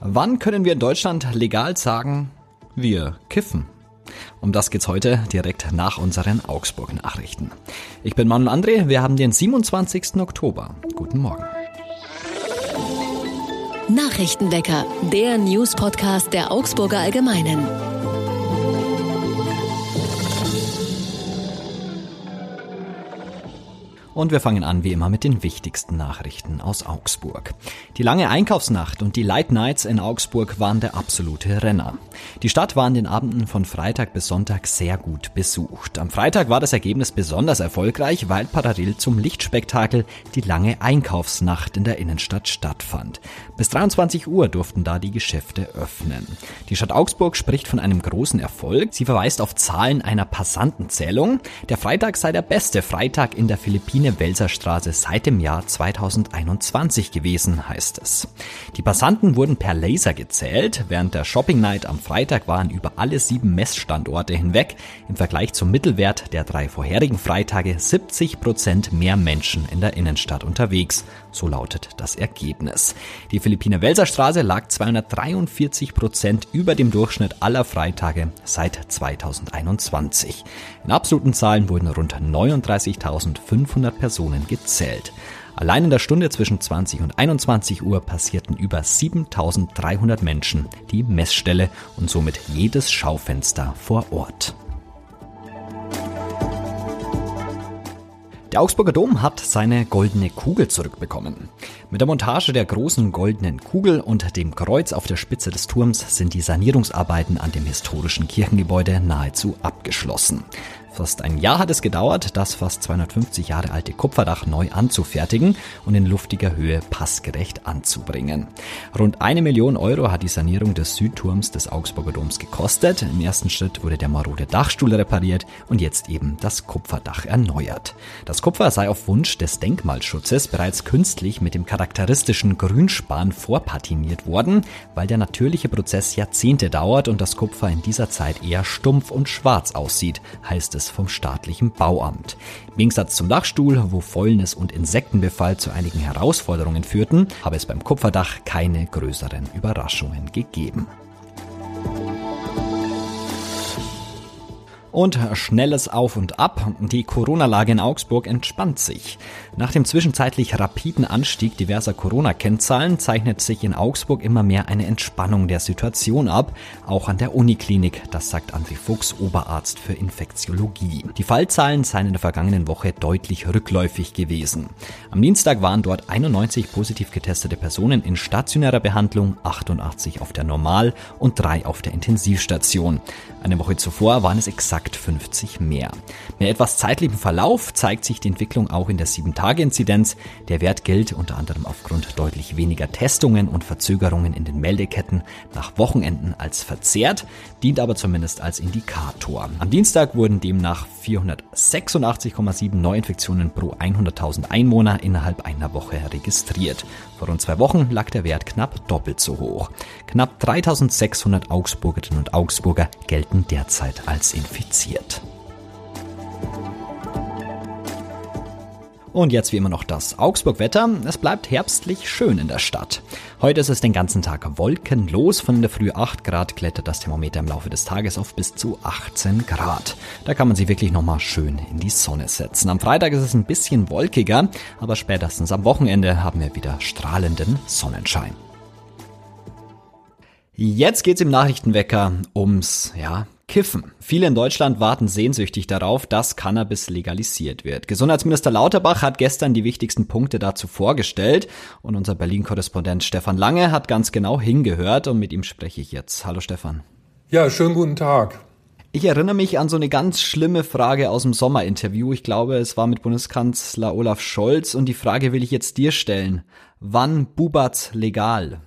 Wann können wir in Deutschland legal sagen, wir kiffen? Um das geht's heute direkt nach unseren Augsburg-Nachrichten. Ich bin Manuel André, wir haben den 27. Oktober. Guten Morgen. Nachrichtenwecker, der News-Podcast der Augsburger Allgemeinen. Und wir fangen an wie immer mit den wichtigsten Nachrichten aus Augsburg. Die lange Einkaufsnacht und die Light Nights in Augsburg waren der absolute Renner. Die Stadt war in den Abenden von Freitag bis Sonntag sehr gut besucht. Am Freitag war das Ergebnis besonders erfolgreich, weil parallel zum Lichtspektakel die lange Einkaufsnacht in der Innenstadt stattfand. Bis 23 Uhr durften da die Geschäfte öffnen. Die Stadt Augsburg spricht von einem großen Erfolg. Sie verweist auf Zahlen einer Passantenzählung. Der Freitag sei der beste Freitag in der Philippine Welserstraße seit dem Jahr 2021 gewesen, heißt es. Die Passanten wurden per Laser gezählt. Während der Shopping Night am Freitag waren über alle sieben Messstandorte hinweg im Vergleich zum Mittelwert der drei vorherigen Freitage 70 Prozent mehr Menschen in der Innenstadt unterwegs. So lautet das Ergebnis. Die Philippiner Welserstraße lag 243 Prozent über dem Durchschnitt aller Freitage seit 2021. In absoluten Zahlen wurden rund 39.500 Personen gezählt. Allein in der Stunde zwischen 20 und 21 Uhr passierten über 7300 Menschen die Messstelle und somit jedes Schaufenster vor Ort. Der Augsburger Dom hat seine goldene Kugel zurückbekommen. Mit der Montage der großen goldenen Kugel und dem Kreuz auf der Spitze des Turms sind die Sanierungsarbeiten an dem historischen Kirchengebäude nahezu abgeschlossen. Fast ein Jahr hat es gedauert, das fast 250 Jahre alte Kupferdach neu anzufertigen und in luftiger Höhe passgerecht anzubringen. Rund eine Million Euro hat die Sanierung des Südturms des Augsburger Doms gekostet. Im ersten Schritt wurde der marode Dachstuhl repariert und jetzt eben das Kupferdach erneuert. Das Kupfer sei auf Wunsch des Denkmalschutzes bereits künstlich mit dem charakteristischen Grünspan vorpatiniert worden, weil der natürliche Prozess Jahrzehnte dauert und das Kupfer in dieser Zeit eher stumpf und schwarz aussieht, heißt es vom staatlichen Bauamt. Im Gegensatz zum Dachstuhl, wo Fäulnis und Insektenbefall zu einigen Herausforderungen führten, habe es beim Kupferdach keine größeren Überraschungen gegeben. Und schnelles Auf und Ab. Die Corona-Lage in Augsburg entspannt sich. Nach dem zwischenzeitlich rapiden Anstieg diverser Corona-Kennzahlen zeichnet sich in Augsburg immer mehr eine Entspannung der Situation ab, auch an der Uniklinik, das sagt André Fuchs, Oberarzt für Infektiologie. Die Fallzahlen seien in der vergangenen Woche deutlich rückläufig gewesen. Am Dienstag waren dort 91 positiv getestete Personen in stationärer Behandlung, 88 auf der Normal- und 3 auf der Intensivstation. Eine Woche zuvor waren es exakt exakt 50 mehr. Mit etwas zeitlichem Verlauf zeigt sich die Entwicklung auch in der 7-Tage-Inzidenz. Der Wert gilt unter anderem aufgrund deutlich weniger Testungen und Verzögerungen in den Meldeketten nach Wochenenden als verzerrt, dient aber zumindest als Indikator. Am Dienstag wurden demnach 486,7 Neuinfektionen pro 100.000 Einwohner innerhalb einer Woche registriert. Vor rund zwei Wochen lag der Wert knapp doppelt so hoch. Knapp 3600 Augsburgerinnen und Augsburger gelten derzeit als infiziert. Und jetzt wie immer noch das Augsburg-Wetter. Es bleibt herbstlich schön in der Stadt. Heute ist es den ganzen Tag wolkenlos. Von der Früh 8 Grad klettert das Thermometer im Laufe des Tages auf bis zu 18 Grad. Da kann man sich wirklich nochmal schön in die Sonne setzen. Am Freitag ist es ein bisschen wolkiger, aber spätestens am Wochenende haben wir wieder strahlenden Sonnenschein. Jetzt geht's im Nachrichtenwecker ums, ja, Kiffen. Viele in Deutschland warten sehnsüchtig darauf, dass Cannabis legalisiert wird. Gesundheitsminister Lauterbach hat gestern die wichtigsten Punkte dazu vorgestellt und unser Berlin-Korrespondent Stefan Lange hat ganz genau hingehört und mit ihm spreche ich jetzt. Hallo Stefan. Ja, schönen guten Tag. Ich erinnere mich an so eine ganz schlimme Frage aus dem Sommerinterview. Ich glaube, es war mit Bundeskanzler Olaf Scholz und die Frage will ich jetzt dir stellen. Wann bubat's legal?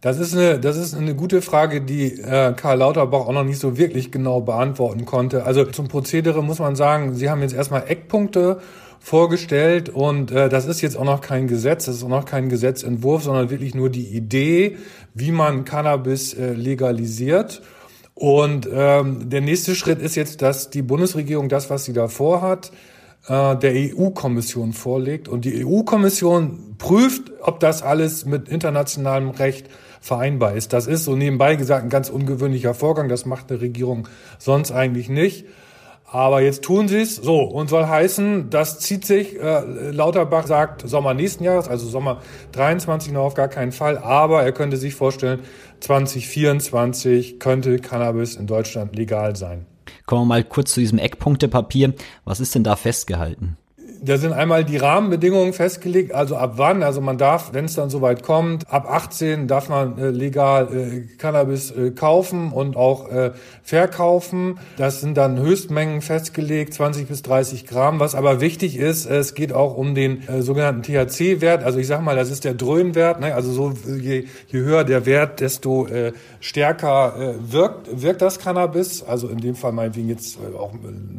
Das ist eine, das ist eine gute Frage, die äh, Karl Lauterbach auch noch nicht so wirklich genau beantworten konnte. Also zum Prozedere muss man sagen, Sie haben jetzt erstmal Eckpunkte vorgestellt und äh, das ist jetzt auch noch kein Gesetz, das ist auch noch kein Gesetzentwurf, sondern wirklich nur die Idee, wie man Cannabis äh, legalisiert. Und ähm, der nächste Schritt ist jetzt, dass die Bundesregierung das, was sie da vorhat, äh, der EU-Kommission vorlegt. Und die EU-Kommission prüft, ob das alles mit internationalem Recht vereinbar ist. Das ist so nebenbei gesagt ein ganz ungewöhnlicher Vorgang. Das macht eine Regierung sonst eigentlich nicht. Aber jetzt tun sie es so und soll heißen, das zieht sich. Äh, Lauterbach sagt Sommer nächsten Jahres, also Sommer 23 noch auf gar keinen Fall. Aber er könnte sich vorstellen, 2024 könnte Cannabis in Deutschland legal sein. Kommen wir mal kurz zu diesem Eckpunktepapier. Was ist denn da festgehalten? Da sind einmal die Rahmenbedingungen festgelegt, also ab wann, also man darf, wenn es dann soweit kommt, ab 18 darf man äh, legal äh, Cannabis äh, kaufen und auch äh, verkaufen. Das sind dann Höchstmengen festgelegt, 20 bis 30 Gramm. Was aber wichtig ist, es geht auch um den äh, sogenannten THC-Wert. Also ich sag mal, das ist der Dröhnwert. Ne? Also so je, je höher der Wert, desto äh, stärker wirkt, wirkt das Cannabis. Also in dem Fall meinetwegen jetzt auch,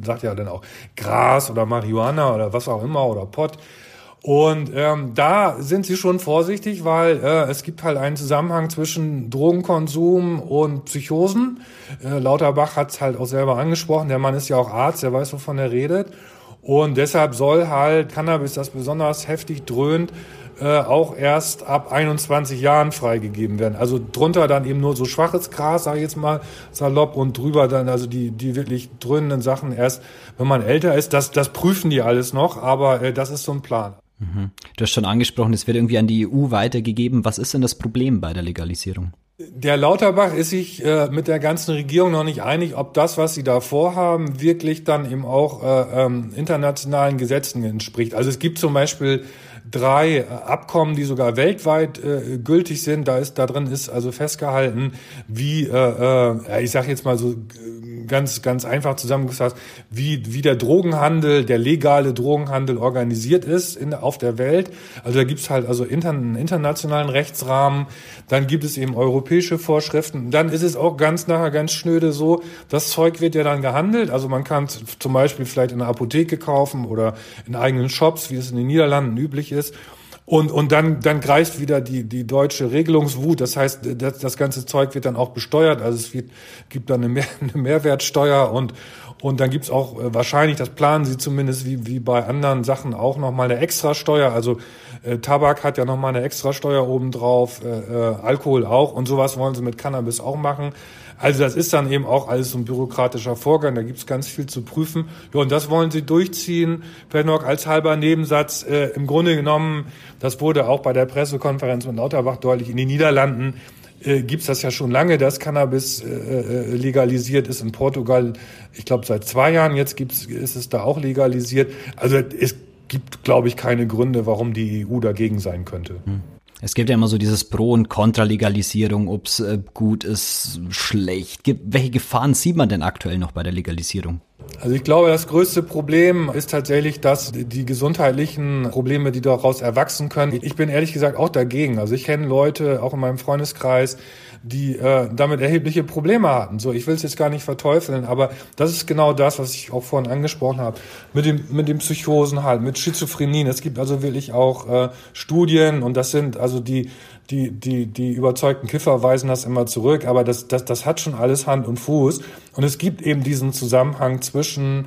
sagt ja dann auch Gras oder Marihuana oder was auch immer oder Pott. Und ähm, da sind sie schon vorsichtig, weil äh, es gibt halt einen Zusammenhang zwischen Drogenkonsum und Psychosen. Äh, Lauterbach hat es halt auch selber angesprochen. Der Mann ist ja auch Arzt, der weiß, wovon er redet. Und deshalb soll halt Cannabis, das besonders heftig dröhnt, äh, auch erst ab 21 Jahren freigegeben werden. Also drunter dann eben nur so schwaches Gras, sage ich jetzt mal salopp, und drüber dann also die, die wirklich dröhnenden Sachen erst, wenn man älter ist. Das, das prüfen die alles noch, aber äh, das ist so ein Plan. Mhm. Du hast schon angesprochen, es wird irgendwie an die EU weitergegeben. Was ist denn das Problem bei der Legalisierung? Der Lauterbach ist sich äh, mit der ganzen Regierung noch nicht einig, ob das, was sie da vorhaben, wirklich dann eben auch äh, ähm, internationalen Gesetzen entspricht. Also es gibt zum Beispiel drei äh, Abkommen, die sogar weltweit äh, gültig sind. Da ist da drin ist also festgehalten, wie äh, äh, ich sage jetzt mal so ganz, ganz einfach zusammengefasst, wie, wie der Drogenhandel, der legale Drogenhandel organisiert ist in, auf der Welt. Also da gibt's halt also inter, einen internationalen Rechtsrahmen, dann gibt es eben europäische Vorschriften. Dann ist es auch ganz nachher ganz schnöde so, das Zeug wird ja dann gehandelt. Also man kann zum Beispiel vielleicht in einer Apotheke kaufen oder in eigenen Shops, wie es in den Niederlanden üblich ist. Und, und dann, dann greift wieder die, die deutsche Regelungswut. Das heißt, das, das ganze Zeug wird dann auch besteuert. Also es wird, gibt dann eine, Mehr, eine Mehrwertsteuer und, und dann gibt's auch äh, wahrscheinlich, das planen sie zumindest wie, wie bei anderen Sachen auch nochmal eine Extrasteuer. Also äh, Tabak hat ja nochmal eine Extrasteuer obendrauf, äh, äh, Alkohol auch und sowas wollen sie mit Cannabis auch machen. Also das ist dann eben auch alles so ein bürokratischer Vorgang, da gibt's ganz viel zu prüfen. Ja, und das wollen sie durchziehen. Noch als halber Nebensatz, äh, im Grunde genommen, das wurde auch bei der Pressekonferenz mit Lauterbach deutlich, in den Niederlanden äh, gibt's das ja schon lange, dass Cannabis äh, äh, legalisiert ist in Portugal. Ich glaube seit zwei Jahren jetzt gibt's, ist es da auch legalisiert. Also es gibt, glaube ich, keine Gründe, warum die EU dagegen sein könnte. Hm. Es gibt ja immer so dieses Pro- und Kontra-Legalisierung, ob es äh, gut ist, schlecht. Welche Gefahren sieht man denn aktuell noch bei der Legalisierung? Also ich glaube, das größte Problem ist tatsächlich, dass die gesundheitlichen Probleme, die daraus erwachsen können. Ich bin ehrlich gesagt auch dagegen. Also ich kenne Leute, auch in meinem Freundeskreis, die äh, damit erhebliche Probleme hatten. So, ich will es jetzt gar nicht verteufeln, aber das ist genau das, was ich auch vorhin angesprochen habe. Mit dem, mit dem Psychosen halt, mit Schizophrenien. Es gibt also wirklich auch äh, Studien und das sind also die, die, die, die überzeugten Kiffer weisen das immer zurück, aber das, das, das hat schon alles Hand und Fuß. Und es gibt eben diesen Zusammenhang zwischen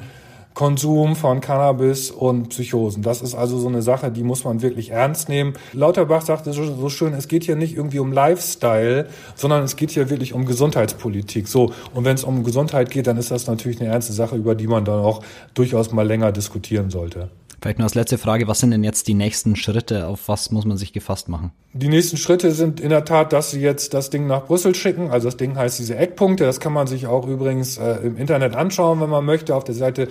Konsum von Cannabis und Psychosen. Das ist also so eine Sache, die muss man wirklich ernst nehmen. Lauterbach sagte so, schön, es geht hier nicht irgendwie um Lifestyle, sondern es geht hier wirklich um Gesundheitspolitik. So. Und wenn es um Gesundheit geht, dann ist das natürlich eine ernste Sache, über die man dann auch durchaus mal länger diskutieren sollte. Vielleicht nur als letzte Frage, was sind denn jetzt die nächsten Schritte? Auf was muss man sich gefasst machen? Die nächsten Schritte sind in der Tat, dass sie jetzt das Ding nach Brüssel schicken. Also das Ding heißt diese Eckpunkte. Das kann man sich auch übrigens äh, im Internet anschauen, wenn man möchte, auf der Seite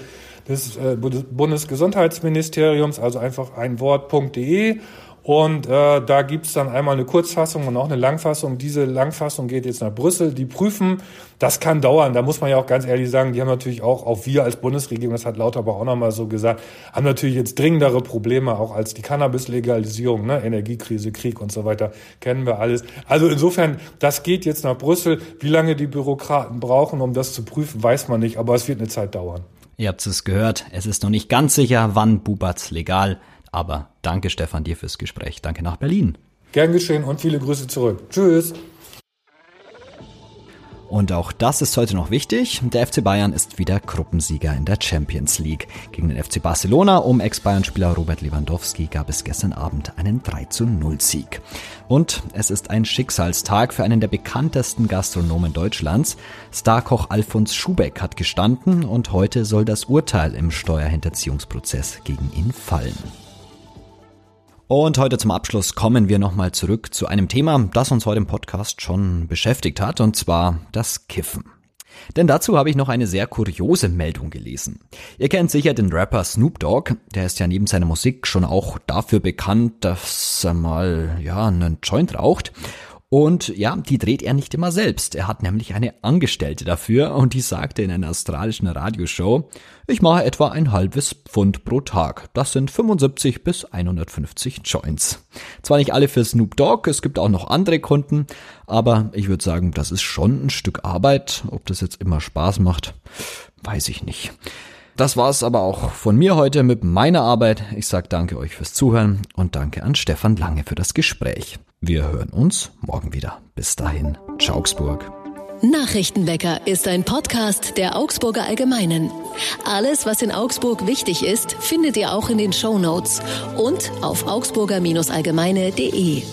des äh, Bundesgesundheitsministeriums, also einfach ein Wort.de. Und äh, da gibt's dann einmal eine Kurzfassung und auch eine Langfassung. Diese Langfassung geht jetzt nach Brüssel. Die prüfen, das kann dauern. Da muss man ja auch ganz ehrlich sagen, die haben natürlich auch, auch wir als Bundesregierung, das hat Lauterbach auch nochmal so gesagt, haben natürlich jetzt dringendere Probleme auch als die Cannabis-Legalisierung, ne? Energiekrise, Krieg und so weiter, kennen wir alles. Also insofern, das geht jetzt nach Brüssel. Wie lange die Bürokraten brauchen, um das zu prüfen, weiß man nicht, aber es wird eine Zeit dauern. Ihr habt es gehört, es ist noch nicht ganz sicher, wann Bubatz legal, aber danke Stefan dir fürs Gespräch. Danke nach Berlin. Gern geschehen und viele Grüße zurück. Tschüss. Und auch das ist heute noch wichtig. Der FC Bayern ist wieder Gruppensieger in der Champions League. Gegen den FC Barcelona um Ex-Bayern-Spieler Robert Lewandowski gab es gestern Abend einen 3 zu 0 Sieg. Und es ist ein Schicksalstag für einen der bekanntesten Gastronomen Deutschlands. Starkoch Alfons Schubeck hat gestanden und heute soll das Urteil im Steuerhinterziehungsprozess gegen ihn fallen. Und heute zum Abschluss kommen wir nochmal zurück zu einem Thema, das uns heute im Podcast schon beschäftigt hat, und zwar das Kiffen. Denn dazu habe ich noch eine sehr kuriose Meldung gelesen. Ihr kennt sicher den Rapper Snoop Dogg, der ist ja neben seiner Musik schon auch dafür bekannt, dass er mal, ja, einen Joint raucht. Und ja, die dreht er nicht immer selbst. Er hat nämlich eine Angestellte dafür und die sagte in einer australischen Radioshow, ich mache etwa ein halbes Pfund pro Tag. Das sind 75 bis 150 Joints. Zwar nicht alle für Snoop Dogg, es gibt auch noch andere Kunden, aber ich würde sagen, das ist schon ein Stück Arbeit. Ob das jetzt immer Spaß macht, weiß ich nicht. Das war's aber auch von mir heute mit meiner Arbeit. Ich sage danke euch fürs Zuhören und danke an Stefan Lange für das Gespräch. Wir hören uns morgen wieder. Bis dahin, Augsburg. Nachrichtenwecker ist ein Podcast der Augsburger Allgemeinen. Alles, was in Augsburg wichtig ist, findet ihr auch in den Show Notes und auf augsburger-allgemeine.de.